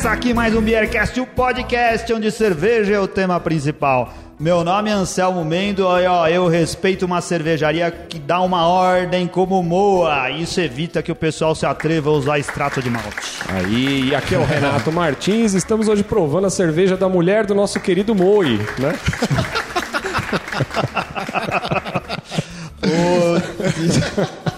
começa aqui mais um Beercast, o podcast onde cerveja é o tema principal. Meu nome é Anselmo Mendo e ó, eu respeito uma cervejaria que dá uma ordem como Moa. Isso evita que o pessoal se atreva a usar extrato de malte. Aí, e aqui é o Renato Martins, estamos hoje provando a cerveja da mulher do nosso querido Moi, né?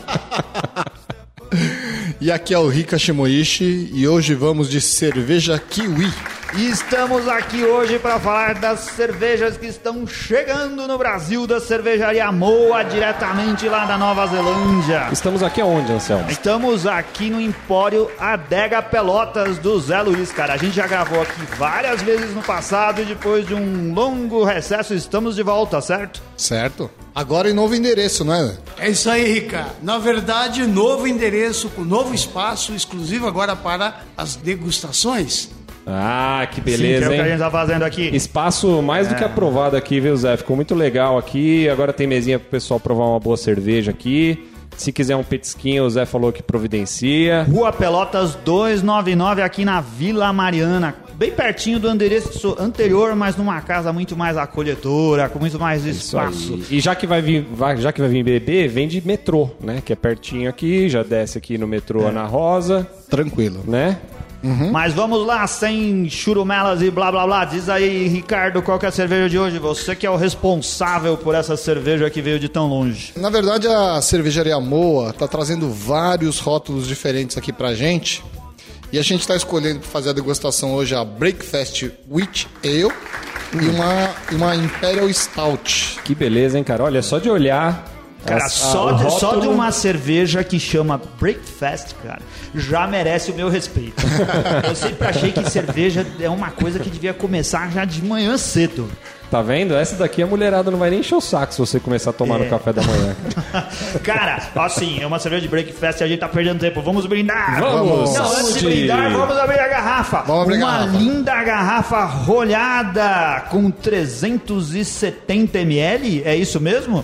E aqui é o Rika Shimoishi e hoje vamos de cerveja kiwi. E estamos aqui hoje para falar das cervejas que estão chegando no Brasil da cervejaria Moa, diretamente lá da Nova Zelândia. Estamos aqui aonde, Anselmo? Estamos aqui no Empório Adega Pelotas do Zé Luiz, cara. A gente já gravou aqui várias vezes no passado e depois de um longo recesso estamos de volta, certo? Certo? Agora em novo endereço, não é? É isso aí, Rica. Na verdade, novo endereço, com novo espaço exclusivo agora para as degustações. Ah, que Sim, que é beleza, o que a gente tá fazendo aqui. Espaço mais do que aprovado aqui, viu, Zé? Ficou muito legal aqui. Agora tem mesinha pro pessoal provar uma boa cerveja aqui. Se quiser um petisquinho, o Zé falou que providencia. Rua Pelotas 299 aqui na Vila Mariana, bem pertinho do endereço anterior, mas numa casa muito mais acolhedora, com muito mais espaço. E já que vai vir, vai- já que vai vir beber, vem de metrô, né? Que é pertinho aqui, já desce aqui no metrô Ana Rosa, Tranquilo. né? Mas vamos lá, sem churumelas e blá blá blá. Diz aí, Ricardo, qual que é a cerveja de hoje? Você que é o responsável por essa cerveja que veio de tão longe. Na verdade, a cervejaria Moa tá trazendo vários rótulos diferentes aqui pra gente. E a gente tá escolhendo pra fazer a degustação hoje a Breakfast Witch Ale e uma, uma Imperial Stout. Que beleza, hein, cara? Olha, só de olhar. Cara, as- só, a- de, só de rótulo- uma cerveja que chama Breakfast, cara, já merece o meu respeito. Eu sempre achei que cerveja é uma coisa que devia começar já de manhã cedo. Tá vendo? Essa daqui a mulherada não vai nem encher o saco se você começar a tomar É. no café da manhã. Cara, assim, é uma cerveja de Breakfast e a gente tá perdendo tempo. Vamos brindar! Vamos! Não, antes de brindar, vamos abrir a garrafa. Vamos abrir a Uma garrafa. linda garrafa rolhada com 370 ml, é isso mesmo?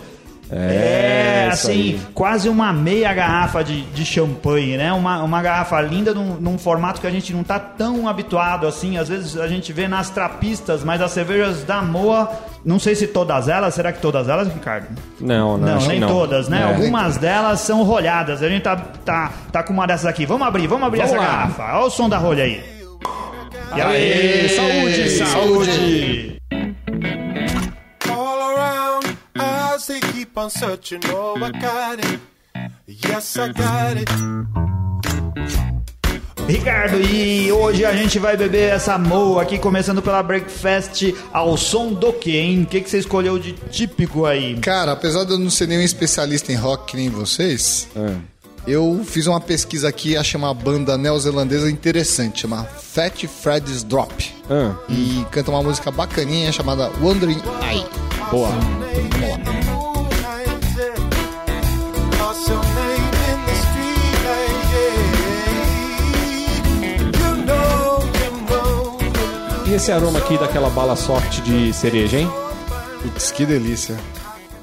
É, isso assim, aí. quase uma meia garrafa de, de champanhe, né? Uma, uma garrafa linda num, num formato que a gente não tá tão habituado assim. Às vezes a gente vê nas trapistas, mas as cervejas da Moa, não sei se todas elas, será que todas elas, Ricardo? Não, não, Não, nem não. todas, né? É. Algumas delas são rolhadas. A gente tá, tá, tá com uma dessas aqui. Vamos abrir, vamos abrir Vamos essa lá. garrafa. Olha o som da rolha aí. E aí, saúde, saúde! all keep on searching. Oh, I got it. Yes, I got it. Ricardo, e hoje a gente vai beber essa moa aqui, começando pela Breakfast ao som do quê, hein? O que, que você escolheu de típico aí? Cara, apesar de eu não ser nenhum especialista em rock que nem vocês, É. eu fiz uma pesquisa aqui e achei uma banda neozelandesa interessante, chama Fat Freddy's Drop. Ah, E canta uma música bacaninha chamada Wandering Eye. boa. Vamos lá. E esse aroma aqui daquela bala soft de cereja, hein? Putz, que delícia.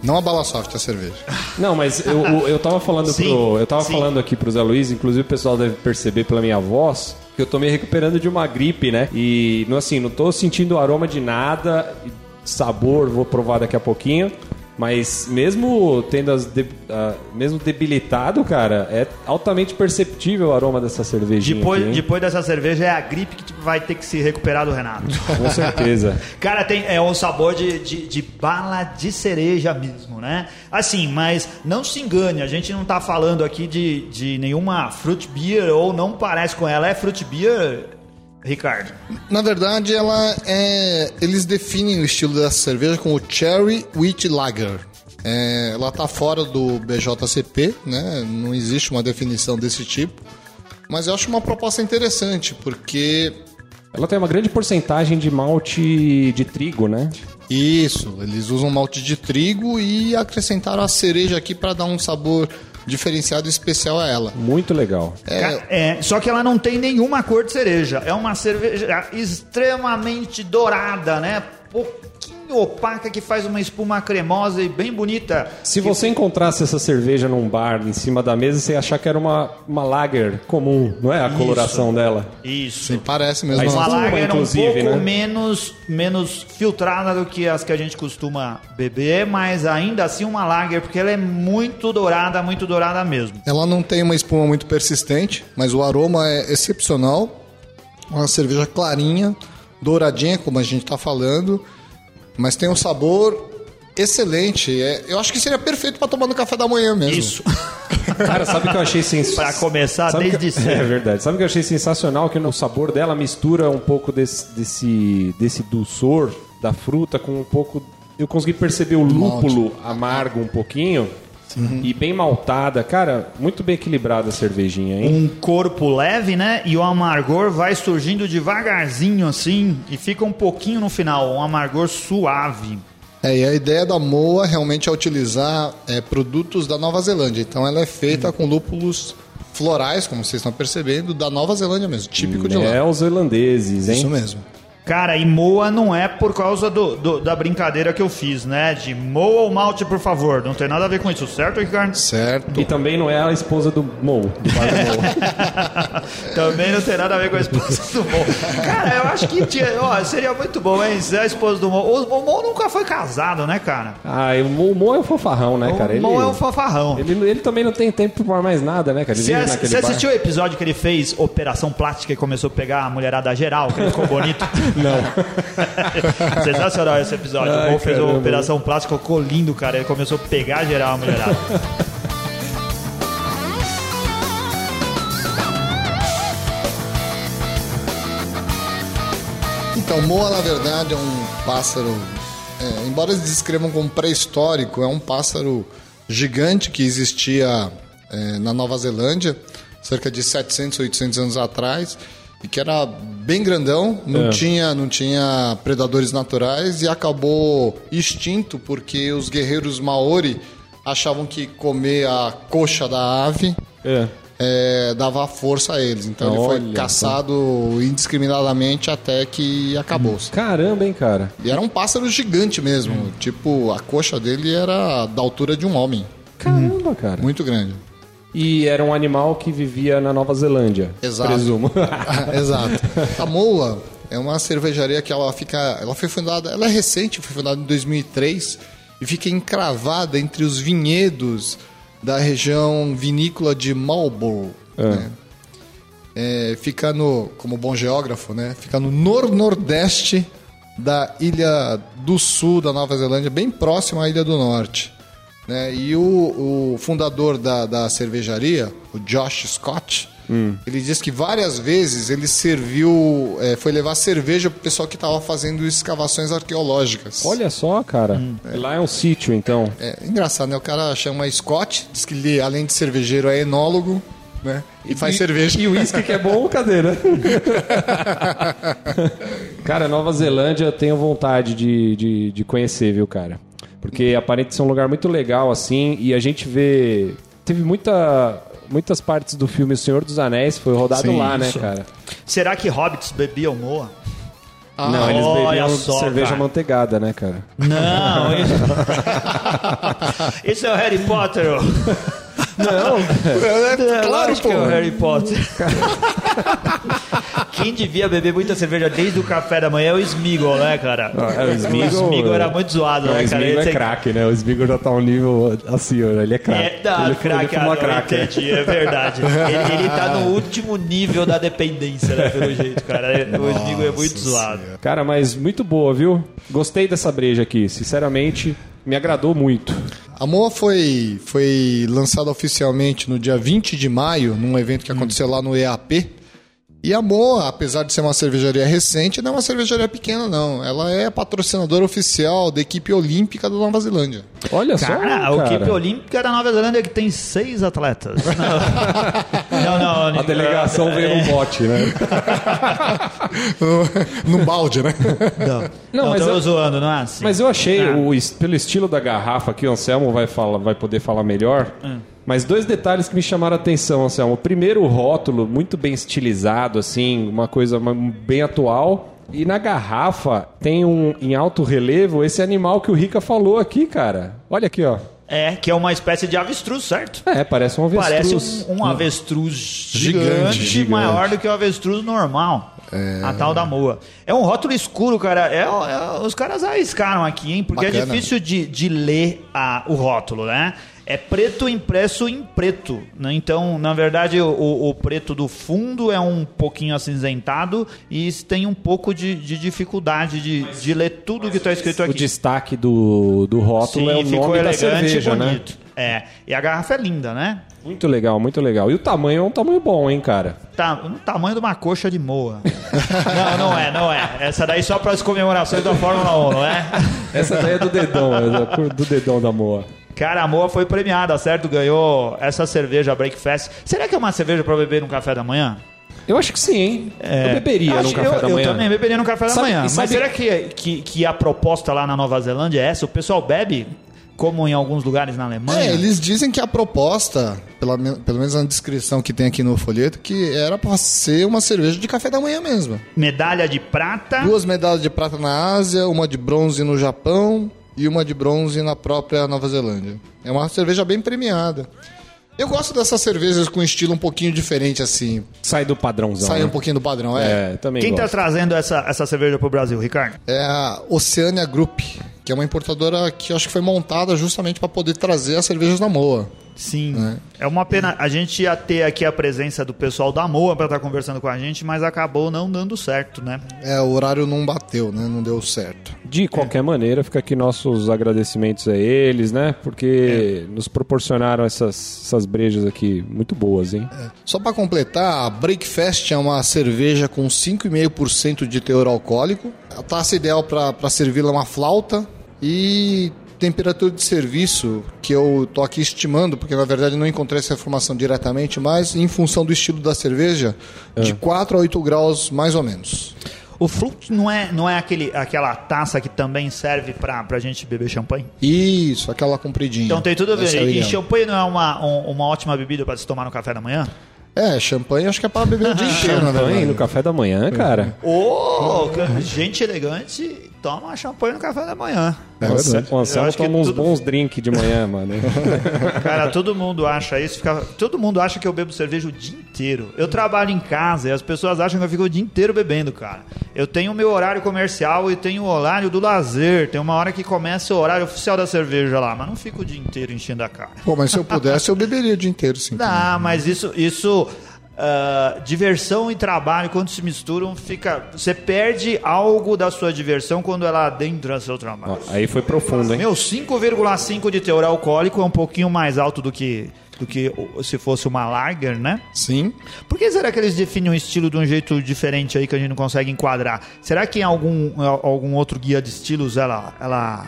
Não a bala soft, a cerveja. Não, mas eu, eu, eu tava falando Sim, pro. Eu tava sim. falando aqui pro Zé Luiz, inclusive o pessoal deve perceber pela minha voz, que eu tô me recuperando de uma gripe, né? E não assim, não tô sentindo aroma de nada, sabor, vou provar daqui a pouquinho. Mas mesmo tendo as de- ah, mesmo debilitado, cara, é altamente perceptível o aroma dessa cervejinha. Depois, aqui, depois dessa cerveja é a gripe que tipo, vai ter que se recuperar do Renato. Com certeza. Cara, tem, é um sabor de, de, de bala de cereja mesmo, né? Assim, mas não se engane, a gente não tá falando aqui de, de nenhuma fruit beer ou não parece com ela. É fruit beer, Ricardo? Na verdade, ela é. Eles definem o estilo dessa cerveja como Cherry Wheat Lager. É, ela tá fora do BJCP, né? Não existe uma definição desse tipo. Mas eu acho uma proposta interessante, porque Ela tem uma grande porcentagem de malte de trigo, né? Isso, eles usam malte de trigo e acrescentaram a cereja aqui para dar um sabor diferenciado e especial a ela. Muito legal. Ca- É, só que ela não tem nenhuma cor de cereja. É uma cerveja extremamente dourada, né? Opaca que faz uma espuma cremosa e bem bonita. Se você encontrasse essa cerveja num bar em cima da mesa, você ia achar que era uma, uma lager comum, não é a coloração dela? Isso. Sim, parece mesmo. Mas Uma espuma, lager um inclusive, pouco né? menos, menos filtrada do que as que a gente costuma beber, mas ainda assim uma lager, porque ela é muito dourada, muito dourada mesmo. Ela não tem uma espuma muito persistente, mas o aroma é excepcional. Uma cerveja clarinha, douradinha, como a gente está falando, mas tem um sabor excelente. É, eu acho que seria perfeito para tomar no café da manhã mesmo. Isso. Cara, sabe o que eu achei sensacional? Pra começar, desde que... cedo. É verdade. Sabe o que eu achei sensacional? Que no sabor dela mistura um pouco desse, desse, desse dulçor da fruta com um pouco... Eu consegui perceber o lúpulo amargo um pouquinho e bem maltada. Cara, muito bem equilibrada a cervejinha, hein? um corpo leve, né? E o amargor vai surgindo devagarzinho assim e fica um pouquinho no final, um amargor suave. É, e a ideia da Moa realmente é utilizar é, produtos da Nova Zelândia. Então ela é feita com lúpulos florais, como vocês estão percebendo, da Nova Zelândia mesmo, típico de lá. Neozelandeses, hein? Isso mesmo. Cara, e moa não é por causa do, do- da brincadeira que eu fiz, né? De moa o malte, por favor. Não tem nada a ver com isso, certo, Ricardo? Certo. E também não é a esposa do Mo, do bar do. Também não tem nada a ver com a esposa do Mo. Cara, eu acho que tinha, ó, seria muito bom, hein? Ser a esposa do Mo. O, o Mo nunca foi casado, né, cara? Ah, e o Mo, o Mo é um fofarrão, né, cara? o Mo é um fanfarrão. Ele, ele também não tem tempo pra mais nada, né, cara? Ele Você assistiu o episódio que ele fez Operação Plástica e começou a pegar a mulherada geral, que ele ficou bonito? Não. Sensacional esse episódio. Ai, o Mo fez a caramba. Operação Plástica, ficou lindo, cara. Ele começou a pegar geral a mulherada. Então, Moa, na verdade, é um pássaro. é, embora eles descrevam como pré-histórico, é um pássaro gigante que existia é, na Nova Zelândia, cerca de 700, 800 anos atrás, que era bem grandão, não, É. tinha, não tinha predadores naturais e acabou extinto porque os guerreiros Maori achavam que comer a coxa da ave É. é, dava força a eles. Então ele foi Olha caçado indiscriminadamente até que acabou. Caramba, hein, cara? E era um pássaro gigante mesmo. Hum. Tipo, a coxa dele era da altura de um homem. Caramba, cara. Muito grande. E era um animal que vivia na Nova Zelândia. Exato. Presumo. Exato. A Moa é uma cervejaria que ela fica. Ela foi fundada. Ela é recente, foi fundada em 2003 e fica encravada entre os vinhedos da região vinícola de Marlborough. né? É, fica no, como bom geógrafo, né? Fica no nor-nordeste da Ilha do Sul da Nova Zelândia, bem próximo à Ilha do Norte. Né? E o, o fundador da, da cervejaria, o Josh Scott, ele disse que várias vezes ele serviu, é, foi levar cerveja pro pessoal que estava fazendo escavações arqueológicas. Olha só, cara. Lá é um sítio, então. É engraçado, né? O cara chama Scott, diz que ele, além de cervejeiro, é enólogo, né? E, faz cerveja. E o uísque que é bom, cadê, né? cara, Nova Zelândia eu tenho vontade de, de, de conhecer, viu, cara? Porque aparenta ser um lugar muito legal, assim, e a gente vê. Teve muita, muitas partes do filme O Senhor dos Anéis, foi rodado Sim, lá, né, isso. cara? Será que hobbits bebiam moa? Não, eles bebiam só, cerveja cara. manteigada, né, cara? Não, isso... isso é o Harry Potter. Não, É, claro, que é o Harry Potter. Quem devia beber muita cerveja desde o café da manhã é o Smeagol, né, cara? é, o Smeagol- O Smeagol era muito zoado, Não, né, o cara? Smigol Ele é craque, né? O Smigol já tá um nível assim, ó, ele é craque. É, tá, ele, craque, ele fuma ah, não, craque. entendi, é verdade. Ele, ele tá no último nível da dependência, né, pelo jeito, cara. O Smeagol é muito zoado. Cara, mas muito boa, viu? Gostei dessa breja aqui, sinceramente, me agradou muito. A Moa foi, foi lançada oficialmente no dia 20 de maio, num evento que aconteceu lá no EAP. E a Moa, apesar de ser uma cervejaria recente, não é uma cervejaria pequena, não. Ela é patrocinadora oficial da equipe olímpica da Nova Zelândia. Olha só, Cara, cara. a equipe olímpica da Nova Zelândia que tem seis atletas. Não, não. não A delegação veio num bote, né? no balde, né? Não, Não, não, mas tô eu- zoando, não é assim. Mas eu achei, Ah. o, pelo estilo da garrafa aqui, o Anselmo vai, falar, vai poder falar melhor. Hum. Mas dois detalhes que me chamaram a atenção, Anselmo. Primeiro, o rótulo, muito bem estilizado, assim, uma coisa bem atual. E na garrafa tem um em alto relevo esse animal que o Rica falou aqui, cara. Olha aqui, ó. É, que é uma espécie de avestruz, certo? É, parece um avestruz. Parece um, um avestruz gigante, Gigante, gigante. maior do que o avestruz normal. A tal da moa. É um rótulo escuro, cara. É, é- os caras arriscaram aqui, hein? Porque é Bacana. difícil de, de ler a- o rótulo, né? É preto impresso em preto. Né? Então, na verdade, o, o preto do fundo é um pouquinho acinzentado e tem um pouco de, de dificuldade de, de ler tudo que está escrito O aqui. destaque do, do rótulo é o ficou nome da elegante cerveja, e né? É, e a garrafa é linda, né? Muito legal, muito legal. E o tamanho é um tamanho bom, hein, cara? Tá, no tamanho de uma coxa de moa. não, não é, não é. Essa daí só para as comemorações da Fórmula 1, não é? Essa daí é do dedão, é da do dedão da moa. Cara, a Moa foi premiada, certo? Ganhou essa cerveja Breakfast. Será que é uma cerveja para beber no café da manhã? Eu acho que sim, hein? eu beberia Eu no café eu, da manhã. Eu também beberia no café da Sabe- manhã. e Mas sabe- será que, que, que a proposta lá na Nova Zelândia é essa? O pessoal bebe como em alguns lugares na Alemanha? É, eles dizem que a proposta, pela, pelo menos na descrição que tem aqui no folheto, que era pra ser uma cerveja de café da manhã mesmo. Medalha de prata. Duas medalhas de prata na Ásia, uma de bronze no Japão e uma de bronze na própria Nova Zelândia. É uma cerveja bem premiada. Eu gosto dessas cervejas com estilo um pouquinho diferente assim. Sai do padrãozão. Sai né? um pouquinho do padrão, é. É, também Quem tá gosto. trazendo essa, essa cerveja pro Brasil, Ricardo? É a Oceania Group, que é uma importadora que acho que foi montada justamente para poder trazer as cervejas da Moa. Sim. É. uma pena. A gente ia ter aqui a presença do pessoal da Moa para estar conversando com a gente, mas acabou não dando certo, né? É, o horário não bateu, né? Não deu certo. De qualquer maneira, fica aqui nossos agradecimentos a eles, né? Porque nos proporcionaram essas, essas brejas aqui muito boas, hein? Só para completar, a Breakfast é uma cerveja com 5,5% de teor alcoólico. A taça ideal para servi-la é uma flauta e temperatura de serviço que eu tô aqui estimando, porque na verdade não encontrei essa informação diretamente, mas em função do estilo da cerveja, de 4 a 8 graus mais ou menos. O fluxo não é, não é aquele, aquela taça que também serve pra, pra gente beber champanhe? Isso, aquela compridinha. Então tem tudo a ver. Essa é e champanhe não é uma, um- uma ótima bebida para se tomar no café da manhã? É, champanhe acho que é para beber o dia inteiro, na Champanhe no café da manhã, cara. Ô, gente elegante toma champanhe no café da manhã. É o Anselmo toma uns tudo- bons drinks de manhã, mano. Cara, todo mundo acha isso. Fica, todo mundo acha que eu bebo cerveja o dia inteiro. Eu trabalho em casa e as pessoas acham que eu fico o dia inteiro bebendo, cara. Eu tenho o meu horário comercial e tenho o horário do lazer. Tem uma hora que começa o horário oficial da cerveja lá, mas não fico o dia inteiro enchendo a cara. Pô, mas se eu pudesse, eu beberia o dia inteiro, sim. Dá, mas isso, isso ah, diversão e trabalho, quando se misturam, fica. Você perde algo da sua diversão quando ela adentra seu trabalho. Ó, Aí foi profundo, hein? Meu, 5,5 de teor alcoólico é um pouquinho mais alto do que, do que se fosse uma lager, né? Sim. Por que será que eles definem o estilo de um jeito diferente aí que a gente não consegue enquadrar? Será que em algum, algum outro guia de estilos ela, ela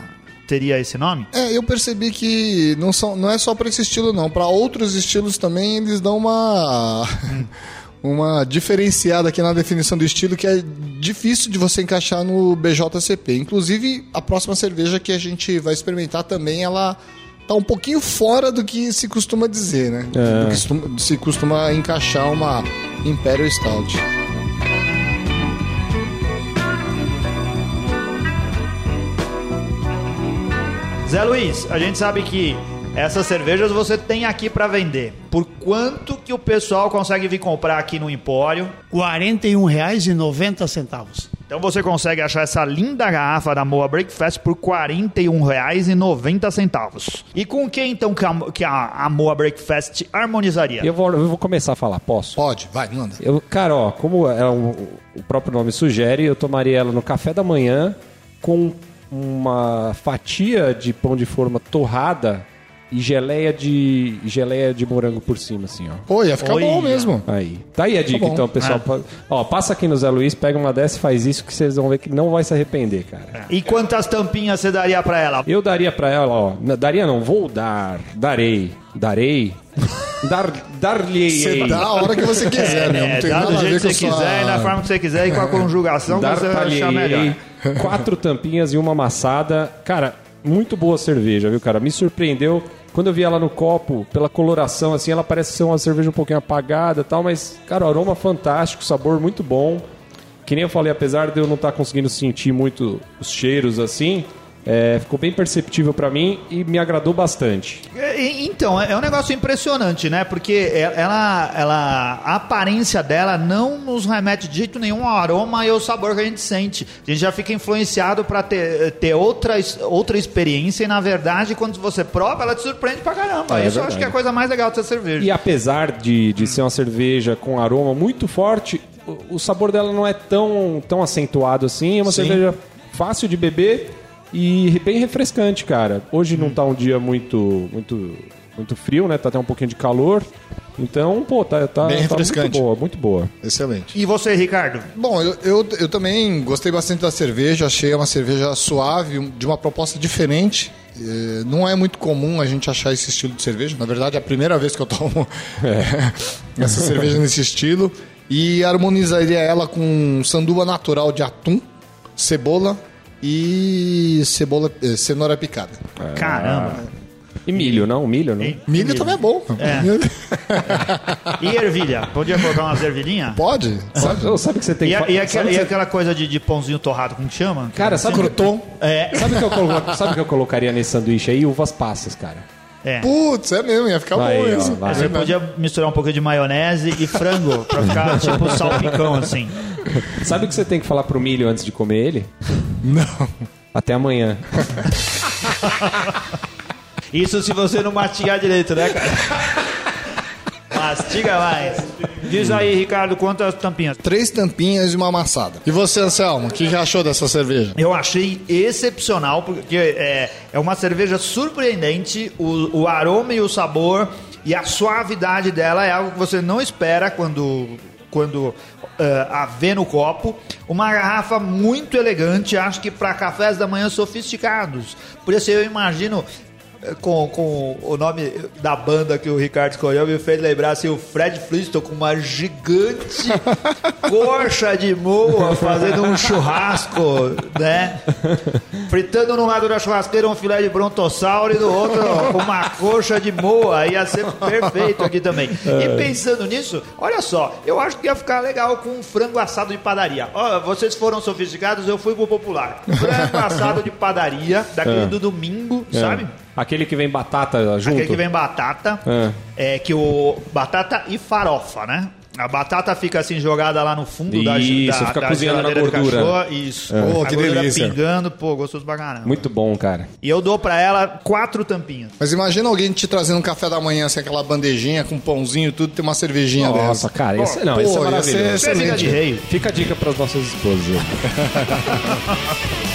teria esse nome? É, eu percebi que não, são, não é só para esse estilo, não. Para outros estilos também eles dão uma. Uma diferenciada aqui na definição do estilo que é difícil de você encaixar no BJCP. Inclusive, a próxima cerveja que a gente vai experimentar também, ela tá um pouquinho fora do que se costuma dizer, né? É. Do que se costuma encaixar uma Imperial Stout. Zé Luiz, a gente sabe que essas cervejas você tem aqui para vender. Por quanto que o pessoal consegue vir comprar aqui no Empório? R$ 41,90. Então você consegue achar essa linda garrafa da Moa Breakfast por R$ 41,90. E com que então que a, que a, a Moa Breakfast harmonizaria? Eu vou, eu vou começar a falar, posso? Pode, vai, manda. Eu, cara, ó, como é um- o próprio nome sugere, eu tomaria ela no café da manhã com uma fatia de pão de forma torrada e geleia de geleia de morango por cima, assim, ó. Pô, ia ficar bom Olha. mesmo. Aí. Tá aí a dica, bom. então, pessoal. Pa- Ó, passa aqui no Zé Luiz, pega uma dessa e faz isso que vocês vão ver que não vai se arrepender, cara. E quantas tampinhas você daria para ela? Eu daria pra ela, ó. Daria não, vou dar. Darei. Darei. Dar, dar-lhe. Você dá a hora que você quiser, meu. Não É, tem dá nada do jeito que você quiser, sua... e da forma que você quiser e com a conjugação que você achar melhor. Quatro tampinhas e uma amassada. Cara, muito boa cerveja, viu, cara? Me surpreendeu. Quando eu vi ela no copo, pela coloração, assim, ela parece ser uma cerveja um pouquinho apagada tal, mas, cara, o aroma fantástico, sabor muito bom. que nem eu falei, apesar de eu não estar conseguindo sentir muito os cheiros assim, é, ficou bem perceptível pra mim e me agradou bastante. É, Então, é é um negócio impressionante, né? Porque e- ela, ela, a aparência dela não nos remete de jeito nenhum ao aroma e ao sabor que a gente sente. A gente já fica influenciado para ter, ter outra, outra experiência e, na verdade, quando você prova, ela te surpreende pra caramba. Ah, é Isso eu acho que é a coisa mais legal dessa cerveja. E apesar de, de ser uma cerveja com aroma muito forte, o, o sabor dela não é tão, tão acentuado assim. É uma Sim. cerveja fácil de beber e bem refrescante, cara. Hoje não tá um dia muito, muito, muito frio, né? Tá até um pouquinho de calor. Então, pô, tá, tá, Bem tá muito refrescante. boa, muito boa. Excelente. E você, Ricardo? Bom, eu, eu, eu também gostei bastante da cerveja, achei uma cerveja suave, de uma proposta diferente. Eh, Não é muito comum a gente achar esse estilo de cerveja. Na verdade, é a primeira vez que eu tomo essa cerveja nesse estilo. E harmonizaria ela com sanduba natural de atum, cebola e cebola, eh, cenoura picada. Caramba. E milho, não? Milho, não? Milho também é bom. E ervilha? Podia colocar umas ervilhinhas? Pode? Sabe, sabe que você tem E, que e aquela, e você- aquela coisa de, de pãozinho torrado, como que chama? Cara, sabe, Crouton. É. sabe o que eu colo- sabe o que eu colocaria nesse sanduíche aí? Uvas passas, cara. É. Putz, é mesmo, ia ficar Aí, bom ó, isso. vai. Você podia misturar um pouco de maionese e frango pra ficar tipo salpicão assim. Sabe o que você tem que falar pro milho antes de comer ele? Não. Até amanhã. Isso se você não mastigar direito, né, cara? Mastiga mais. Diz aí, Ricardo, quantas tampinhas? Três tampinhas e uma amassada. E você, Anselmo, o que já achou dessa cerveja? Eu achei excepcional, porque é, é uma cerveja surpreendente, o, o aroma e o sabor e a suavidade dela é algo que você não espera quando, quando eh, a vê no copo. Uma garrafa muito elegante, acho que para cafés da manhã sofisticados. Por isso eu imagino com, com o nome da banda que o Ricardo escolheu, me fez lembrar assim, o Fred Flintstone com uma gigante coxa de moa fazendo um churrasco, né? Fritando num lado da churrasqueira um filé de brontossauro e do outro uma coxa de moa. Ia ser perfeito aqui também. E pensando nisso, olha só, eu acho que ia ficar legal com um frango assado de padaria. Ó, vocês foram sofisticados, eu fui pro popular. Frango assado de padaria, daquele do domingo, sabe? Aquele que vem batata junto. Aquele que vem batata, é. que o batata e farofa, né? A batata fica assim jogada lá no fundo da, Isso, da, fica da cozinhando na gordura. cachorro. Isso. Pô, a que gordura delícia. pingando, pô, gostoso pra caramba. Muito bom, cara. E eu dou pra ela quatro tampinhas. Mas imagina alguém te trazendo um café da manhã, assim, aquela bandejinha com pãozinho e tudo, tem uma cervejinha Nossa, dessa. cara, esse, não, pô, esse é maravilhoso. Você fica Excelente. de rei. Fica a dica para as nossas esposas.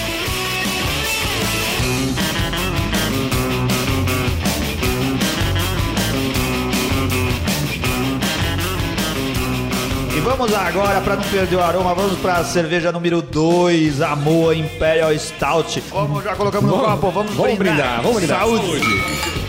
vamos agora, pra não perder o aroma, vamos pra cerveja número 2, a Moa Imperial Stout. Vamos, já colocamos no copo, vamos, vamos brindar, vamos brindar. Saúde. Up.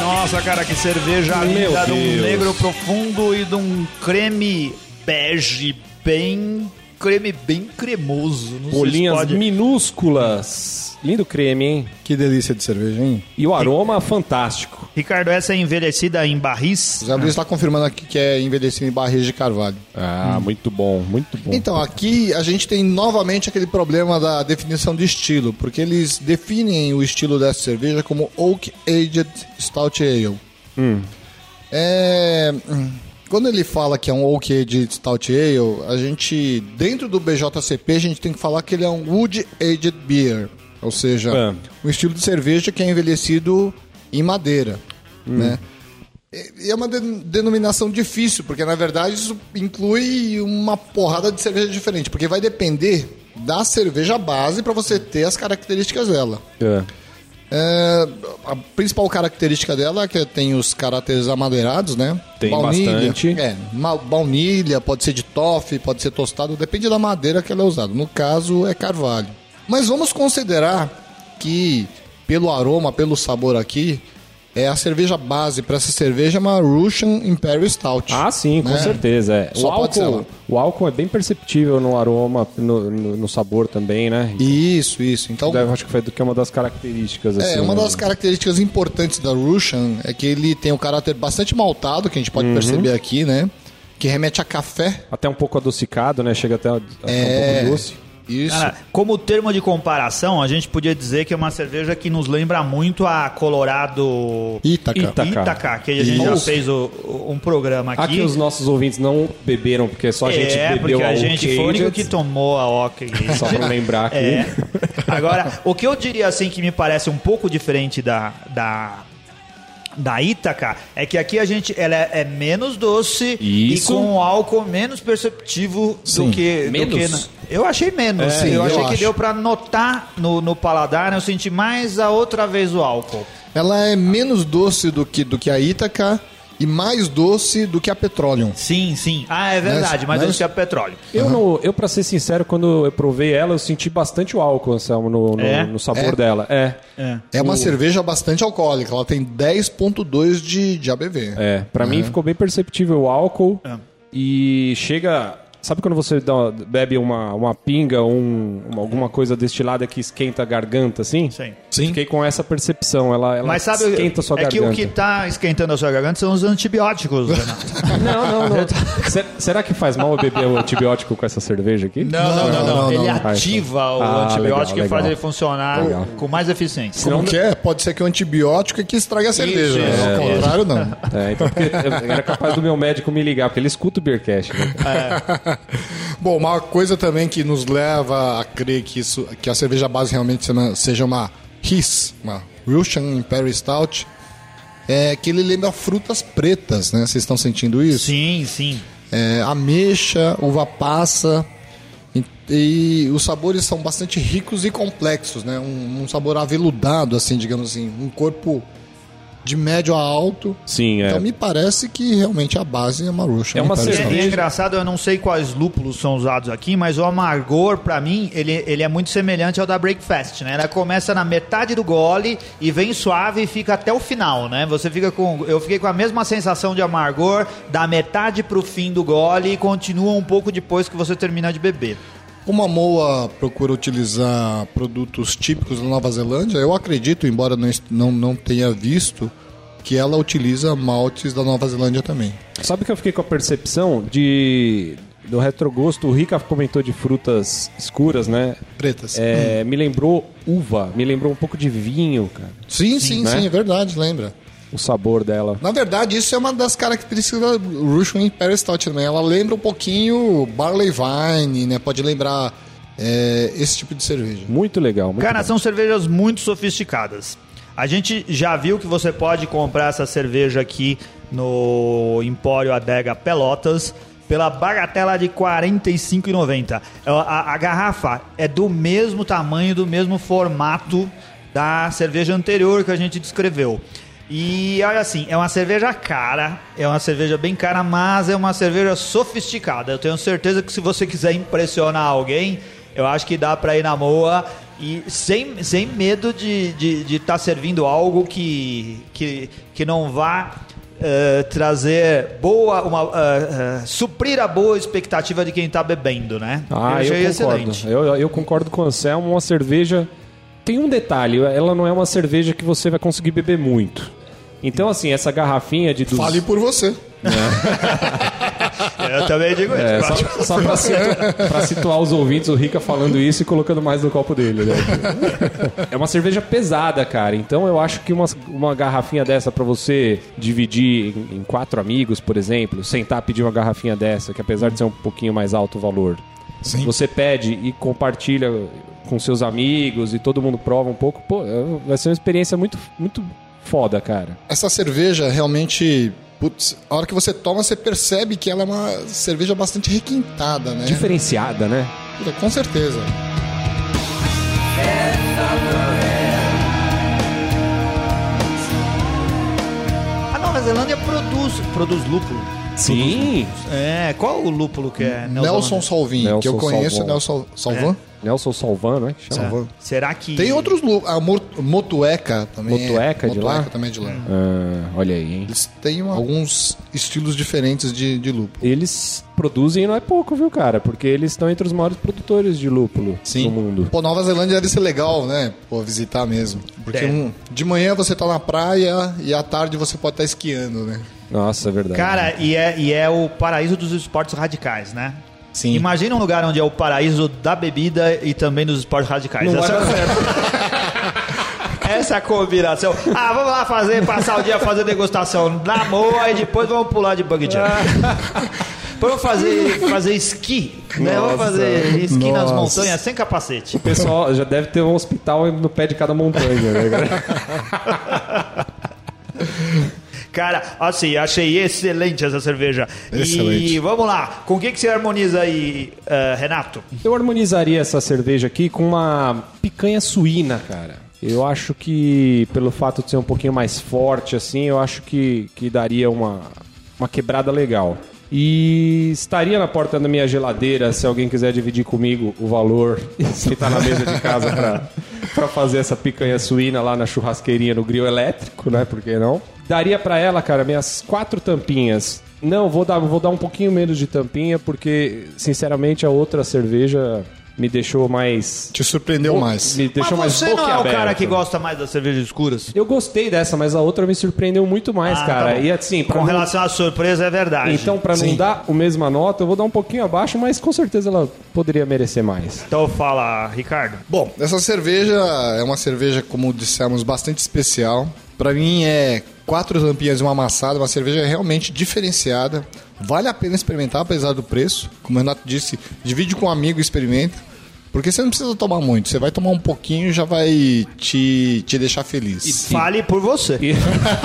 Nossa, cara, que cerveja Meu linda, de um negro profundo e de um creme bege bem... creme bem cremoso. Não sei se Bolinhas pode- minúsculas. Lindo creme, hein? Que delícia de cerveja, hein? E o aroma fantástico. Ricardo, essa é envelhecida em barris? O Zé Luiz está confirmando aqui que é envelhecido em barris de carvalho. Ah, muito bom, muito bom. Então, aqui a gente tem novamente aquele problema da definição de estilo, porque eles definem o estilo dessa cerveja como Oak Aged Stout Ale. É, hum, quando ele fala que é um Oak Aged Stout Ale, a gente, dentro do BJCP, a gente tem que falar que ele é um Wood Aged Beer, ou seja, É. um estilo de cerveja que é envelhecido em madeira, né? E é uma de- denominação difícil, porque na verdade isso inclui uma porrada de cerveja diferente, porque vai depender da cerveja base para você ter as características dela. É. É, a principal característica dela é que tem os caracteres amadeirados, né? Tem bastante. É, baunilha, pode ser de toffee, pode ser tostado, depende da madeira que ela é usada. No caso, é carvalho. Mas vamos considerar que, pelo aroma, pelo sabor aqui, é a cerveja base para essa cerveja é uma Russian Imperial Stout. Ah, sim, com Né? certeza. É. O, álcool, o álcool é bem perceptível no aroma, no, no- no sabor também, né? Isso, isso. Então, acho que foi do que é uma das características. É, assim, uma né? das características importantes da Russian é que ele tem um caráter bastante maltado, que a gente pode Uhum. perceber aqui, né? Que remete a café. Até um pouco adocicado, né? Chega até É. um pouco doce. Isso. Cara, como termo de comparação, a gente podia dizer que é uma cerveja que nos lembra muito a Colorado Ítaca. Ítaca. Ítaca, que a gente já fez o- o- um programa aqui. Aqui os nossos ouvintes não beberam, porque só a gente é, bebeu porque a Oak gente foi o único que tomou a Ock. Só pra lembrar aqui. É. Agora, o que eu diria assim que me parece um pouco diferente da da da Ítaca é que aqui a gente ela é, é menos doce Isso. e com um álcool menos perceptivo Sim. do que do Menos? que na- eu achei menos. É, sim, eu eu achei que acho. deu pra notar no, no paladar, né? eu senti mais a outra vez o álcool. Ela é menos doce do que, do que a Ítaca e mais doce do que a Petroleum. Sim, sim. Ah, é verdade, Mas- mais mas- doce que a petróleo. Eu, não, eu, pra ser sincero, quando eu provei ela, eu senti bastante o álcool, Anselmo, no, no, É? no sabor É? dela. É. É. É uma cerveja bastante alcoólica. Ela tem 10,2 de, de ABV. É, pra mim ficou bem perceptível o álcool É. e chega... Sabe quando você dá- bebe uma, uma pinga, um, uma- alguma coisa destilada que esquenta a garganta, assim? Sim. Sim. Fiquei com essa percepção, ela, ela Mas sabe, esquenta a sua é que garganta. o que tá esquentando a sua garganta são os antibióticos, Renato. Não, não, não. Se- Será que faz mal eu beber o antibiótico com essa cerveja aqui? Não, não, não, não. não, Ele não. ativa o Ah, antibiótico legal, e faz legal. ele funcionar Legal. com mais eficiência. Como que é? Pode ser que o antibiótico é que estraga a cerveja. isso, né? Ao é, contrário, não. É, então porque eu- era capaz do meu médico me ligar, porque ele escuta o Beercast. Né? Bom, uma coisa também que nos leva a crer que, isso, que a cerveja base realmente seja uma- RIS, uma Russian Imperial Stout, é que ele lembra frutas pretas, né? Vocês estão sentindo isso? Sim, sim. É, ameixa, uva passa. E, e os sabores são bastante ricos e complexos, né? Um, um sabor aveludado, assim, digamos assim. Um corpo de médio a alto. Sim, é. Então me parece que realmente a base é uma Russian. É uma Imperial É, engraçado, eu não sei quais lúpulos são usados aqui, mas o amargor, pra mim, ele, ele é muito semelhante ao da Breakfast, né? Ela começa na metade do gole e vem suave e fica até o final, né? Você fica com... Eu fiquei com a mesma sensação de amargor da metade pro fim do gole e continua um pouco depois que você termina de beber. Como a Moa procura utilizar produtos típicos da Nova Zelândia, eu acredito, embora não, não, não tenha visto, que ela utiliza maltes da Nova Zelândia também. Sabe que eu fiquei com a percepção de do retrogosto? O Rica comentou de frutas escuras, né? Pretas. É, Me lembrou uva, me lembrou um pouco de vinho, cara. Sim, sim, né? sim, é verdade, lembra. O sabor dela. Na verdade, isso é uma das características da Russian Imperial Stout também. Ela lembra um pouquinho Barley Vine, né? Pode lembrar é, esse tipo de cerveja. Muito legal. Muito Cara, bom. são cervejas muito sofisticadas. A gente já viu que você pode comprar essa cerveja aqui no Empório Adega Pelotas pela bagatela de R$ 45,90. A, a- a garrafa é do mesmo tamanho, do mesmo formato da cerveja anterior que a gente descreveu. E olha assim, é uma cerveja cara, é uma cerveja bem cara, mas é uma cerveja sofisticada. Eu tenho certeza que se você quiser impressionar alguém, eu acho que dá pra ir na moa e sem, sem medo de estar de, de tá servindo algo que, que, que não vá eh, trazer boa, uma, eh, eh, suprir a boa expectativa de quem tá bebendo, né? Ah, eu, achei concordo. Eu, eu concordo com o Anselmo. Uma cerveja. Tem um detalhe: ela não é uma cerveja que você vai conseguir beber muito. Então, assim, essa garrafinha de. Dos... Fale por você. Eu também digo isso. É, só, só pra, situ- pra situar os ouvintes, o Rica falando isso e colocando mais no copo dele, né? É uma cerveja pesada, cara. Então eu acho que uma, uma garrafinha dessa pra você dividir em, em quatro amigos, por exemplo, sentar pedir uma garrafinha dessa, que apesar de ser um pouquinho mais alto o valor, Sim. você pede e compartilha com seus amigos e todo mundo prova um pouco, pô, é- vai ser uma experiência muito, muito foda, cara. Essa cerveja realmente. Putz, a hora que você toma, você percebe que ela é uma cerveja bastante requintada, né? Diferenciada, né? Puta, Com certeza. A Nova Zelândia produz, produz lúpulo. Sim. É, qual o lúpulo que é? Nelson Salvin, Nelson que eu conheço, Salvon. Nelson Salvan. Nelson Salvano, né? que chama? Salvando. Será que. Tem outros lu- a Mo- Motueca também. Motueca é, de lá? Motueca também é de lá. Ah, olha aí, hein? Eles têm uma- alguns estilos diferentes de, de lúpulo. Eles produzem não é pouco, viu, cara? Porque eles estão entre os maiores produtores de lúpulo do mundo. Pô, Nova Zelândia deve ser legal, né? Pô, visitar mesmo. Porque Deve. um- de manhã você tá na praia e à tarde você pode estar esquiando, né? Nossa, é verdade. Cara, e é, e é o paraíso dos esportes radicais, né? Sim. Imagina um lugar onde é o paraíso da bebida e também dos esportes radicais. Não Essa, vai essa combinação. Ah, vamos lá fazer, passar o dia fazer degustação na moa e depois vamos pular de bug jump. Vamos fazer, fazer esqui, né? Vamos fazer esqui nas Nossa. montanhas sem capacete. O pessoal já deve ter um hospital no pé de cada montanha, né, cara? Assim, achei excelente essa cerveja. E Excelente. vamos lá, com o que, que você harmoniza aí, eh, Renato? Eu harmonizaria essa cerveja aqui com uma picanha suína, cara. Eu acho que, pelo fato de ser um pouquinho mais forte, assim, eu acho que, que daria uma, uma quebrada legal. E estaria na porta da minha geladeira se alguém quiser dividir comigo o valor e sentar na mesa de casa pra, pra fazer essa picanha suína lá na churrasqueirinha no grill elétrico, né? Por que não? Daria pra ela, cara, minhas quatro tampinhas. Não, vou dar, vou dar um pouquinho menos de tampinha, porque, sinceramente, a outra cerveja me deixou mais. Te surpreendeu mais. Me deixou Mas você mais não é o cara que gosta mais das cervejas escuras? Eu gostei dessa, mas a outra me surpreendeu muito mais, Ah, cara. tá e assim, Com não- relação à surpresa, é verdade. Então, pra não dar a mesma nota, eu vou dar um pouquinho abaixo, mas com certeza ela poderia merecer mais. Então fala, Ricardo. Bom, essa cerveja é uma cerveja, como dissemos, bastante especial. Pra mim é quatro tampinhas e uma amassada, uma cerveja realmente diferenciada. Vale a pena experimentar, apesar do preço. Como o Renato disse, divide com um amigo e experimenta. Porque você não precisa tomar muito, você vai tomar um pouquinho e já vai te, te deixar feliz. Fale por você. E-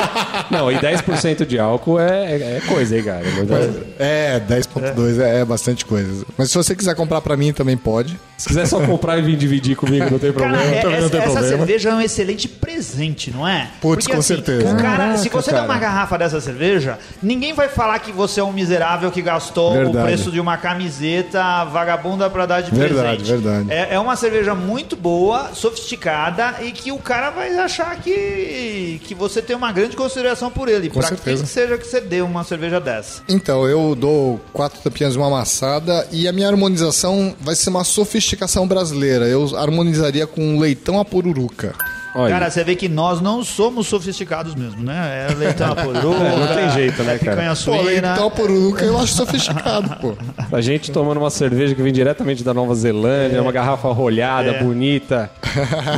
não, e 10% de álcool é, é coisa, hein, cara? É, 10.2 é. é bastante coisa. Mas se você quiser comprar pra mim também pode. Se quiser só comprar e vir dividir comigo, não tem Cara, problema. é- também não essa, tem essa problema. cerveja é um excelente presente, não é? Putz, Porque, com certeza. o Cara, Caraca, se você der cara. uma garrafa dessa cerveja, ninguém vai falar que você é um miserável que gastou Verdade. o preço de uma camiseta vagabunda pra dar de Verdade, presente. verdade. É, é uma cerveja muito boa, sofisticada e que o cara vai achar que, que você tem uma grande consideração por ele. Com pra certeza. que seja que você dê uma cerveja dessa. Então, eu dou quatro tampinhas e uma amassada e a minha harmonização vai ser uma sofisticação brasileira. Eu harmonizaria com leitão a pururuca. Olha, Cara, você vê que nós não somos sofisticados mesmo, né? É leitão poruca, É, não tem jeito, né, é picanha cara? Pô, suína. leitão a pururuca eu acho sofisticado, pô. a gente tomando uma cerveja que vem diretamente da Nova Zelândia, uma garrafa rolhada, É. bonita,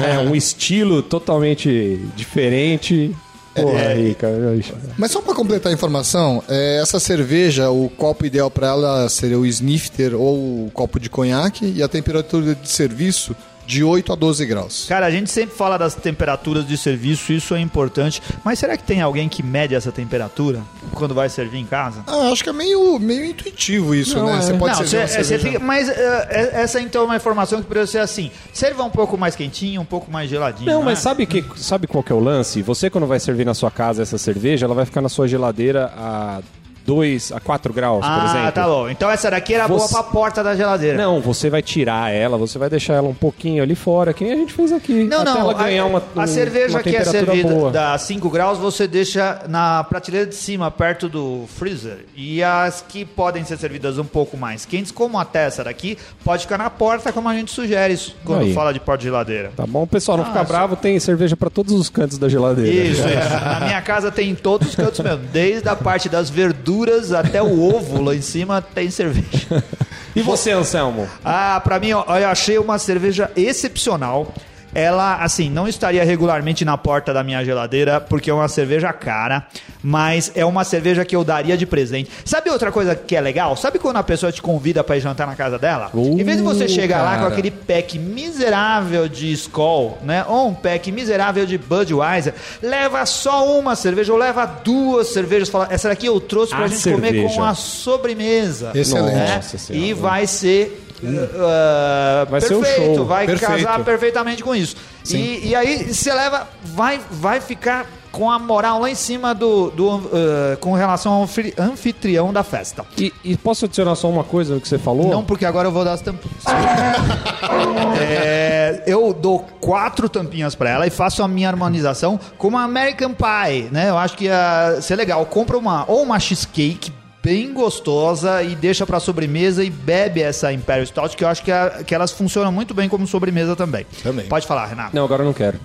né, um estilo totalmente diferente. Porra, aí, cara. Mas só pra completar a informação, é, essa cerveja, o copo ideal pra ela seria o snifter ou o copo de conhaque e a temperatura de serviço de 8 a 12 graus. Cara, a gente sempre fala das temperaturas de serviço, isso é importante. Mas será que tem alguém que mede essa temperatura quando vai servir em casa? Ah, acho que é meio, meio intuitivo isso, Não, né? é. Você pode não, servir cê- uma cê fica- mas eh, essa então é uma informação que precisa ser assim: serva um pouco mais quentinho, um pouco mais geladinho. Não, mas é? sabe, que, sabe qual que é o lance? Você, quando vai servir na sua casa essa cerveja, ela vai ficar na sua geladeira a 2 a 4 graus, por Ah, exemplo. tá bom. Então essa daqui era boa Você- pra porta da geladeira. Não, você vai tirar ela, você vai deixar ela um pouquinho ali fora, que nem a gente fez aqui. Não, até não. ela ganhar a, uma, a um- cerveja uma que é servida boa. da 5 graus, você deixa na prateleira de cima, perto do freezer. E as que podem ser servidas um pouco mais quentes, como até essa daqui, pode ficar na porta, como a gente sugere isso quando Aí. fala de porta de geladeira. Tá bom, pessoal, não Ah, ficar só- bravo, tem cerveja pra todos os cantos da geladeira. Isso, isso. Na minha casa tem em todos os cantos mesmo. Desde a parte das verduras até o ovo lá em cima tem cerveja. E você, Anselmo? Ah, pra mim, ó, eu achei uma cerveja excepcional. Ela, assim, não estaria regularmente na porta da minha geladeira, porque é uma cerveja cara, mas é uma cerveja que eu daria de presente. Sabe outra coisa que é legal? Sabe quando a pessoa te convida pra ir jantar na casa dela? Uh, em vez de você chegar lá com cara. aquele pack miserável de Skol, né? Ou um pack miserável de Budweiser, leva só uma cerveja ou leva duas cervejas. Fala, essa daqui eu trouxe pra A gente comer cerveja. com a sobremesa. Excelente. né? E vai ser. Uh, Vai ser um perfeito, show. vai Perfeito. casar perfeitamente com isso. E, e aí você leva, vai, vai ficar com a moral lá em cima do, do eh, com relação ao anfi- anfitrião da festa. E, e posso adicionar só uma coisa no que você falou? Não, porque agora eu vou dar as tampinhas. É, eu dou quatro tampinhas pra ela e faço a minha harmonização com uma American Pie, né? Eu acho que ia ser legal. Compra uma ou uma cheesecake bem gostosa e deixa pra sobremesa e bebe essa Imperial Stout, que eu acho que, a- que elas funcionam muito bem como sobremesa também. Também. Pode falar, Renato. Não, agora eu não quero.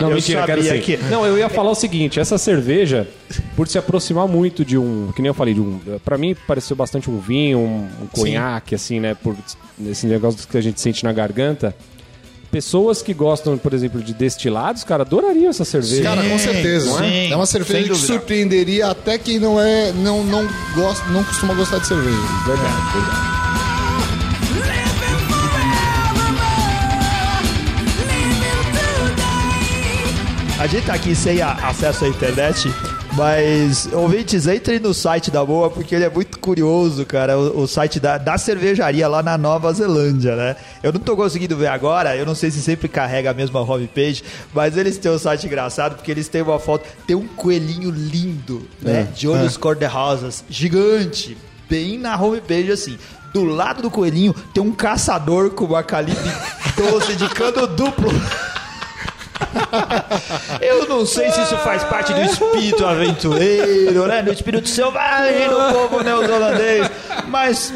Não, Eu mentira, quero sim. que- Não, eu ia falar o seguinte, essa cerveja, por se aproximar muito de um, que nem eu falei, de um, para mim pareceu bastante um vinho, um, um conhaque assim, né, por esse negócio que a gente sente na garganta. Pessoas que gostam, por exemplo, de destilados, cara, adorariam essa cerveja. Cara, com certeza. sim, né? é uma cerveja que surpreenderia até quem não é, não, não gosta, não costuma gostar de cerveja. verdade, verdade. A gente tá aqui sem a- acesso à internet, mas ouvintes, entrem no site da Boa, porque ele é muito curioso, cara. O, o site da, da cervejaria lá na Nova Zelândia, né? Eu não tô conseguindo ver agora, eu não sei se sempre carrega a mesma homepage, mas eles têm um site engraçado, porque eles têm uma foto, tem um coelhinho lindo, né? De olhos cor-de-rosas, gigante, bem na homepage assim. Do lado do coelhinho tem um caçador com uma calibre 12 de cano duplo. Eu não sei se isso faz parte do espírito aventureiro, né? Do espírito selvagem do povo neozelandês. Mas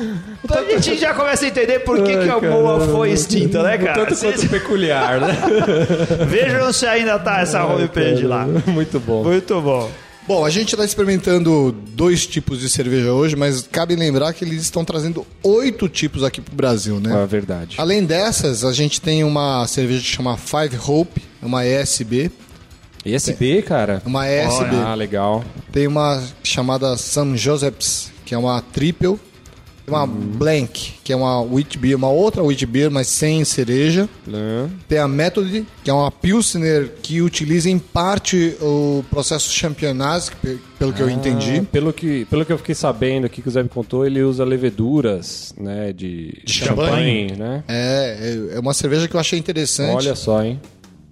a gente já começa a entender por que, que a boa foi extinta, né, cara? Tanto quanto peculiar, né? Vejam se ainda tá essa homepage lá. Muito bom. Muito bom. Bom, a gente está experimentando dois tipos de cerveja hoje, mas cabe lembrar que eles estão trazendo oito tipos aqui pro Brasil, né? É verdade. Além dessas, a gente tem uma cerveja que chama Five Hope, uma ESB. ESB, cara? Uma ESB. Ah, legal. Tem uma chamada St. Joseph's, que é uma triple. Tem uma Blank, que é uma wheat beer, uma outra wheat beer, mas sem cereja. Né? Tem a Method, que é uma Pilsner que utiliza em parte o processo championage, pe- pelo que eu entendi. Ah, Pelo que, pelo que eu fiquei sabendo aqui que o Zé me contou, ele usa leveduras, né, de, De champanhe, champanhe. né? É, é- é uma cerveja que eu achei interessante. Olha só, hein?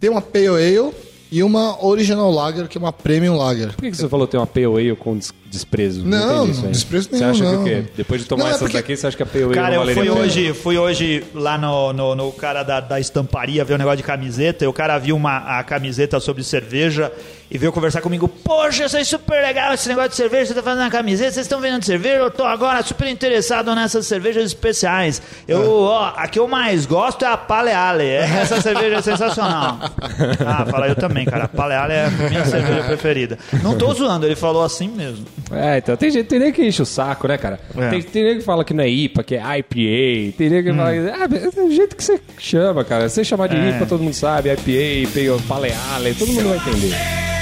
Tem uma Pale Ale e uma Original Lager, que é uma Premium Lager. Por que, que você falou tem uma Pale Ale com desprezo? Não, entendi isso desprezo Você nenhum, acha que não. o quê? Depois de tomar Não, é essas porque- daqui, você acha que a Pale Ale Cara, não eu fui hoje, fui hoje lá no, no, no cara da, da estamparia ver um negócio de camiseta e o cara viu uma, a camiseta sobre cerveja e veio conversar comigo. Poxa, isso é super legal esse negócio de cerveja, você tá fazendo a camiseta, vocês estão vendendo cerveja? Eu tô agora super interessado nessas cervejas especiais. Eu, ó, a que eu mais gosto é a Paleale. Essa cerveja é sensacional. Ah, fala eu também, cara. A Paleale é a minha cerveja preferida. Não tô zoando, ele falou assim mesmo. É, então tem gente tem nem que enche o saco, né, cara? É. Tem, tem nem que fala que não é IPA, que é IPA. Tem nem que fala. Ah, é do jeito que você chama, cara. Se você chamar de É. IPA, todo mundo sabe. IPA, Pale Paleale, todo mundo vai entender.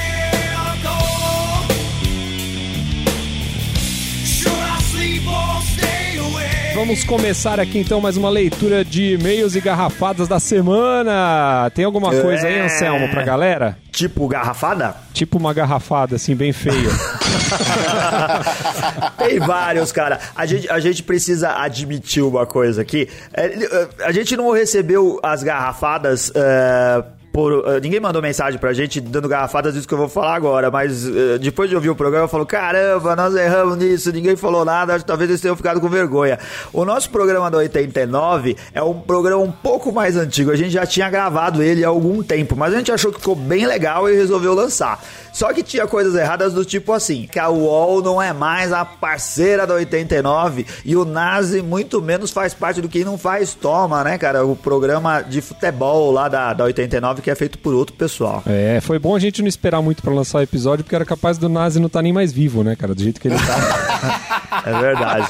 Vamos começar aqui então mais uma leitura de e-mails e garrafadas da semana. Tem alguma coisa aí, É. Anselmo, pra galera? Tipo garrafada? Tipo uma garrafada, assim, bem feia. Tem vários, cara. A gente, a gente precisa admitir uma coisa aqui. É, a gente não recebeu as garrafadas. eh, por, eh, ninguém mandou mensagem pra gente dando garrafadas disso que eu vou falar agora, mas eh, depois de ouvir o programa eu falo: caramba, nós erramos nisso, ninguém falou nada, acho que talvez eles tenham ficado com vergonha. O nosso programa do 89 é um programa um pouco mais antigo, a gente já tinha gravado ele há algum tempo, mas a gente achou que ficou bem legal e resolveu lançar. Só que tinha coisas erradas do tipo assim, que a UOL não é mais a parceira da 89 e o Nazi muito menos faz parte do que não faz toma, né, cara? O programa de futebol lá da, da 89 que é feito por outro pessoal. é, foi bom a gente não esperar muito pra lançar o episódio, porque era capaz do Nazi não estar nem mais vivo, né, cara? Do jeito que ele tá. É verdade.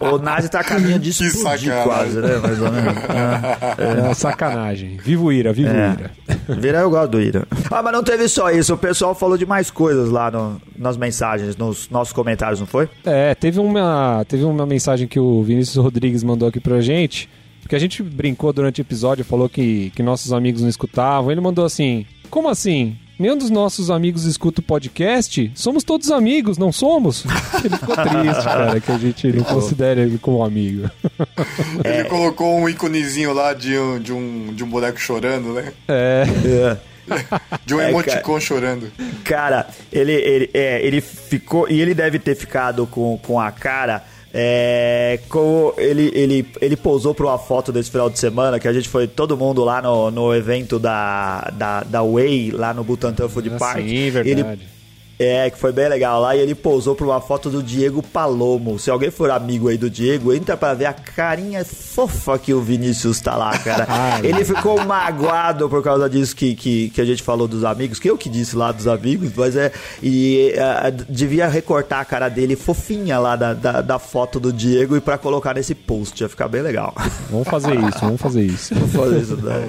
o Nazi tá a caminho de explodir quase, né? Mais ou menos. É uma sacanagem. Vivo Ira, vivo Ira. Vira eu gosto do Ira. Ah, mas não teve só isso. O pessoal falou de mais coisas lá no- nas mensagens, nos nossos comentários, não foi? É, teve uma, teve uma mensagem que o Vinícius Rodrigues mandou aqui pra gente, porque a gente brincou durante o episódio, falou que, que nossos amigos não escutavam. Ele mandou assim: Como assim? Nenhum dos nossos amigos escuta o podcast? Somos todos amigos, não somos? Ele ficou triste, cara, que a gente não considera ele como amigo. Ele colocou um íconezinho lá de um, de um, de um boneco chorando, né? É. É. De um É, emoticon chorando. Cara, ele, ele, é, ele ficou. E ele deve ter ficado com, com a cara. É, com, ele, ele, ele posou pra uma foto desse final de semana que a gente foi todo mundo lá no, no evento da, da, da Way, lá no Butantan Food Ah, Park. sim, verdade. Ele, é, que foi bem legal lá. E ele posou pra uma foto do Diego Palomo. Se alguém for amigo aí do Diego, entra pra ver a carinha fofa que o Vinícius tá lá, cara. ele ficou magoado por causa disso que, que, que a gente falou dos amigos, que eu que disse lá dos amigos, mas é. E ah, devia recortar a cara dele fofinha lá da, da, da foto do Diego e pra colocar nesse post. Ia ficar bem legal. Vamos fazer isso, vamos fazer isso. Vou fazer isso daí.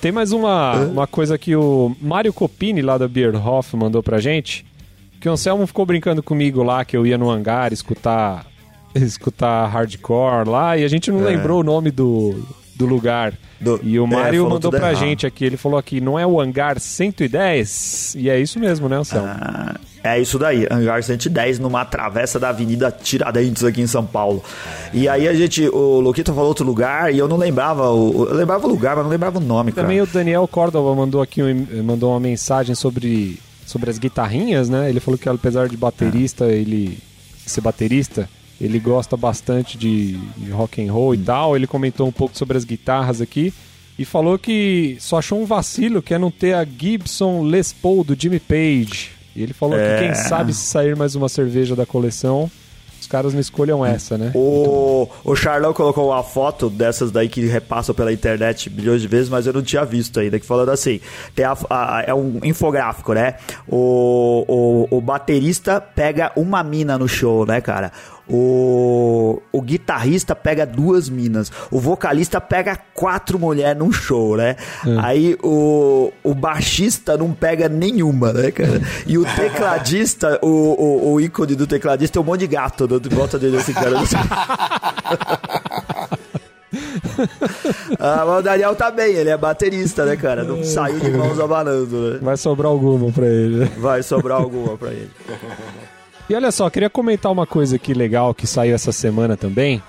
Tem mais uma, uma coisa que o Mário Copini, lá da Beerhoff, mandou pra gente. Que o Anselmo ficou brincando comigo lá, que eu ia no hangar escutar, escutar hardcore lá, e a gente não lembrou o nome do, do lugar. Do- e o é, Mário falou mandou pra errado. gente aqui, ele falou aqui, não é o hangar 110? E é isso mesmo, né, Anselmo? Ah, É isso daí, Hangar 110, numa travessa da Avenida Tiradentes aqui em São Paulo. E aí a gente, o Luquito falou outro lugar e eu não lembrava, o, eu lembrava o lugar, mas não lembrava o nome, cara. Também o Daniel Córdova mandou aqui mandou uma mensagem sobre, sobre as guitarrinhas, né? Ele falou que apesar de baterista, ele ser baterista, ele gosta bastante de, de rock and roll e tal. Ele comentou um pouco sobre as guitarras aqui e falou que só achou um vacilo que é não ter a Gibson Les Paul do Jimmy Page. E ele falou que quem sabe se sair mais uma cerveja da coleção, os caras não escolham essa, né? O, o Charlão colocou uma foto dessas daí que repassam pela internet milhões de vezes, mas eu não tinha visto ainda. Que falando assim: tem a- a- é um infográfico, né? O, o, o baterista pega uma mina no show, né, cara? O, o guitarrista pega duas minas. O vocalista pega quatro mulheres num show, né? Aí o, o baixista não pega nenhuma, né, cara? E o tecladista, o, o, o ícone do tecladista é um monte de gato dando volta dele assim, cara. Ah, mas o Daniel tá bem, ele é baterista, né, cara? Não saiu de mãos abanando, né? Vai sobrar alguma pra ele. né? Vai sobrar alguma pra ele. E olha só, queria comentar uma coisa aqui legal que saiu essa semana também.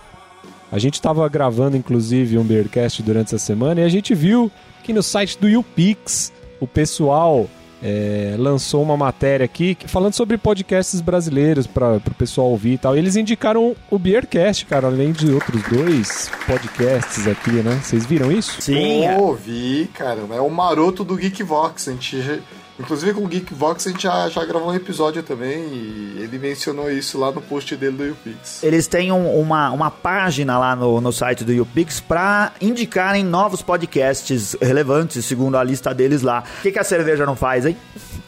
A gente estava gravando, inclusive, um Bearcast durante essa semana e a gente viu que no site do YouPix o pessoal é, lançou uma matéria aqui falando sobre podcasts brasileiros para o pessoal ouvir e tal. E eles indicaram o Beercast, cara, além de outros dois podcasts aqui, né? Vocês viram isso? Sim, é. Pô, vi, caramba. É o maroto do Geekvox. A gente, inclusive com o Geekvox a gente já, já gravou um episódio também e ele mencionou isso lá no post dele do YouPix. Eles têm um- uma, uma página lá no, no site do YouPix para indicarem novos podcasts relevantes, segundo a lista deles lá. O que, que a cerveja não faz, hein?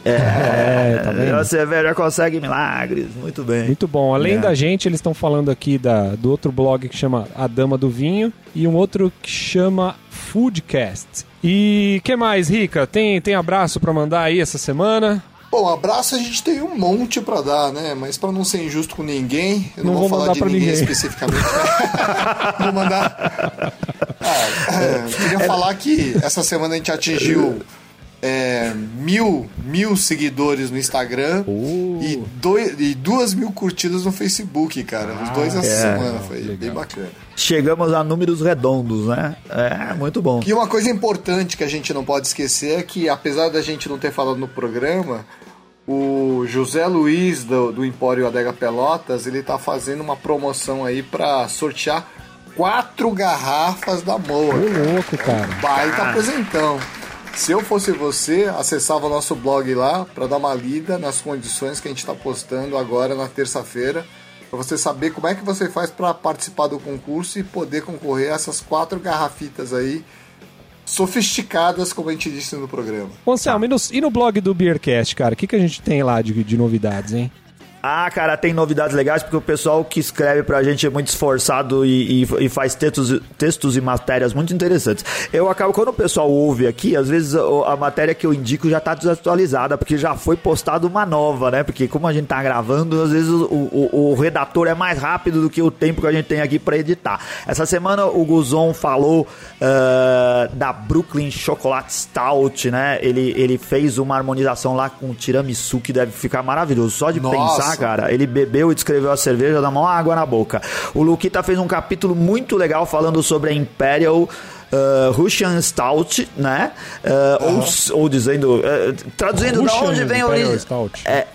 É, tá vendo? a cerveja consegue milagres. Muito bem. Muito bom. Além É. da gente, eles estão falando aqui da, do outro blog que chama A Dama do Vinho e um outro que chama Foodcast. E que mais, Rica? Tem, tem abraço pra mandar aí essa semana? Bom, abraço a gente tem um monte pra dar, né? Mas pra não ser injusto com ninguém, eu não, Não vou, vou falar de ninguém, ninguém. especificamente. né? vou mandar. Ah, é, queria falar que essa semana a gente atingiu é, mil, mil seguidores no Instagram e, dois, e duas mil curtidas no Facebook, cara. Os dois essa semana. Foi bem bacana. Chegamos a números redondos, né? É, muito bom. E uma coisa importante que a gente não pode esquecer é que, apesar da gente não ter falado no programa, o José Luiz do, do Empório Adega Pelotas, ele tá fazendo uma promoção aí pra sortear quatro garrafas da Moa. Ô, louco, cara. Baita apresentão. Se eu fosse você, acessava o nosso blog lá para dar uma lida nas condições que a gente está postando agora na terça-feira, para você saber como é que você faz para participar do concurso e poder concorrer a essas quatro garrafitas aí sofisticadas, como a gente disse no programa. Anselmo, e no, e no blog do Beercast, cara? O que, que a gente tem lá de, de novidades, hein? Ah, cara, tem novidades legais porque o pessoal que escreve pra gente é muito esforçado e, e- e faz textos, textos e matérias muito interessantes. Eu acabo, quando o pessoal ouve aqui, às vezes o- a matéria que eu indico já tá desatualizada, porque já foi postada uma nova, né? Porque como a gente tá gravando, às vezes o, o- o redator é mais rápido do que o tempo que a gente tem aqui pra editar. Essa semana o Guzon falou ah, da Brooklyn Chocolate Stout, né? Ele, ele fez uma harmonização lá com tiramisu que deve ficar maravilhoso. Só de Nossa, pensar, cara. Ele bebeu e descreveu a cerveja da mão água na boca. O Luquita fez um capítulo muito legal falando sobre a Imperial uh, Russian Stout, né? Uh, ou, ou dizendo. uh, traduzindo Russian onde vem a Imperial origem. É.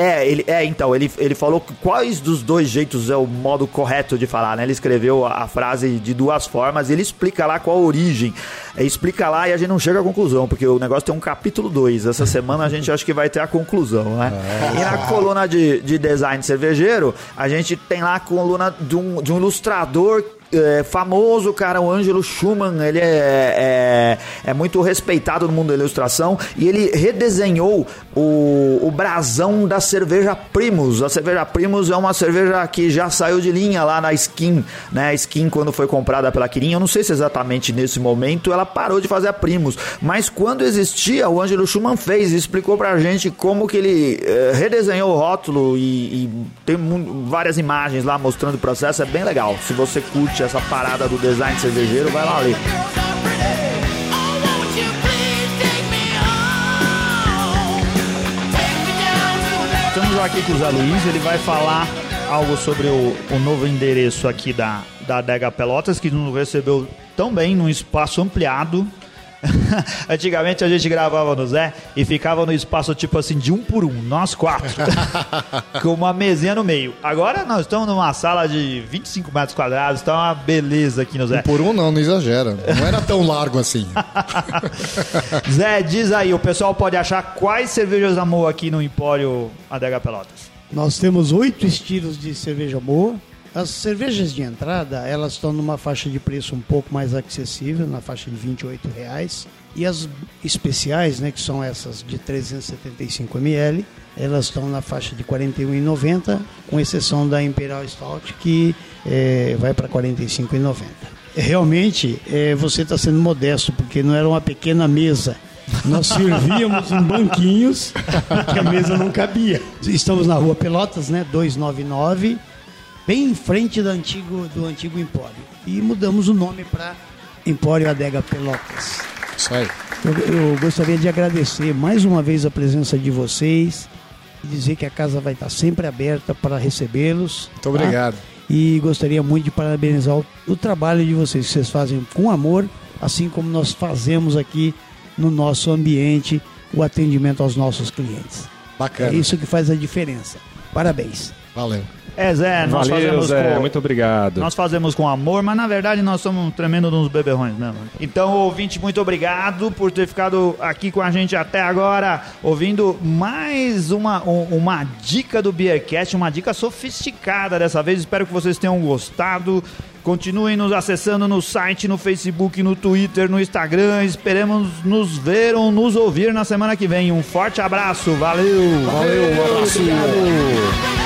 É, ele, é, então, ele, ele falou quais dos dois jeitos é o modo correto de falar, né? Ele escreveu a, a frase de duas formas e ele explica lá qual a origem. É, explica lá e a gente não chega à conclusão, porque o negócio tem um capítulo 2. Essa semana a gente acha que vai ter a conclusão, né? E na coluna de, de design cervejeiro, a gente tem lá a coluna de um, de um ilustrador é, famoso, cara, o Ângelo Schumann, ele é, é, é muito respeitado no mundo da ilustração e ele redesenhou o, o brasão da cerveja Primus. A cerveja Primus é uma cerveja que já saiu de linha lá na Skin, né? A Skin, quando foi comprada pela Kirin, eu não sei se exatamente nesse momento ela parou de fazer a Primus, mas quando existia, o Ângelo Schumann fez explicou pra gente como que ele eh, redesenhou o rótulo e, e tem várias imagens lá mostrando o processo, é bem legal. Se você curte essa parada do design cervejeiro, vai lá ler. Estamos aqui com o Zé Luiz, ele vai falar algo sobre o, o novo endereço aqui da, da Adega Pelotas, que nos recebeu tão bem, num espaço ampliado. Antigamente a gente gravava no Zé e ficava no espaço tipo assim, de um por um, nós quatro, com uma mesinha no meio. Agora nós estamos numa sala de 25 metros quadrados, tá uma beleza aqui no Zé. Por um não, não exagera. Não era tão largo assim. Zé, diz aí, o pessoal pode achar quais cervejas amor aqui no Empório Adega Pelotas. Nós temos oito estilos de cerveja boa. As cervejas de entrada, elas estão numa faixa de preço um pouco mais acessível, na faixa de 28 reais. E as especiais, né, que são essas de 375 ml, elas estão na faixa de R$ 41,90, com exceção da Imperial Stout, que eh, vai para R$ 45,90. Realmente, eh, você está sendo modesto, porque não era uma pequena mesa. Nós servíamos em banquinhos, porque a mesa não cabia. Estamos na rua Pelotas, né? 299, bem em frente do antigo, do antigo Empório. E mudamos o nome para Empório Adega Pelotas. Isso aí. Eu, eu gostaria de agradecer mais uma vez a presença de vocês e dizer que a casa vai estar sempre aberta para recebê-los. Muito tá? obrigado. E gostaria muito de parabenizar o, o trabalho de vocês, que vocês fazem com amor, assim como nós fazemos aqui no nosso ambiente o atendimento aos nossos clientes. Bacana. É isso que faz a diferença. Parabéns. Valeu. É, Zé, nós Valeu, fazemos Zé. com... Muito obrigado. Nós fazemos com amor, mas na verdade nós somos um tremendo uns beberrões mesmo. Então, ouvinte, muito obrigado por ter ficado aqui com a gente até agora, ouvindo mais uma, um- uma dica do Beercast, uma dica sofisticada dessa vez. Espero que vocês tenham gostado. Continuem nos acessando no site, no Facebook, no Twitter, no Instagram. Esperemos nos ver ou nos ouvir na semana que vem. Um forte abraço, valeu! Valeu, um abraço. Obrigado.